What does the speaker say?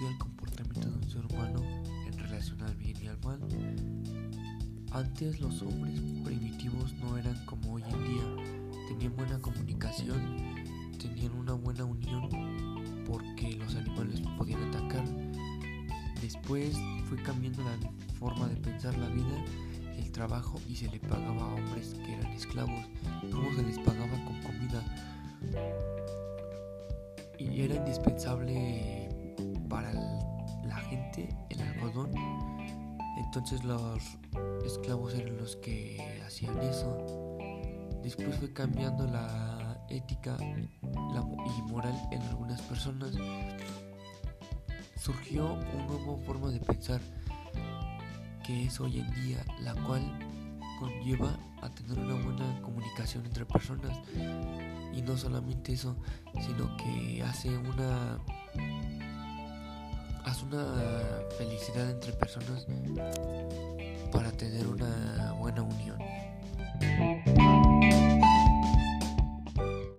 estudia el comportamiento de un ser humano en relación al bien y al mal. Antes los hombres primitivos no eran como hoy en día, tenían buena comunicación, tenían una buena unión porque los animales podían atacar. Después fue cambiando la forma de pensar la vida, el trabajo y se le pagaba a hombres que eran esclavos, como se les pagaba con comida. Y era indispensable para la gente el algodón. Entonces los esclavos eran los que hacían eso. Después fue cambiando la ética y moral en algunas personas. Surgió una nueva forma de pensar que es hoy en día, la cual conlleva a tener una buena comunicación entre personas y no solamente eso, sino que hace una una felicidad entre personas para tener una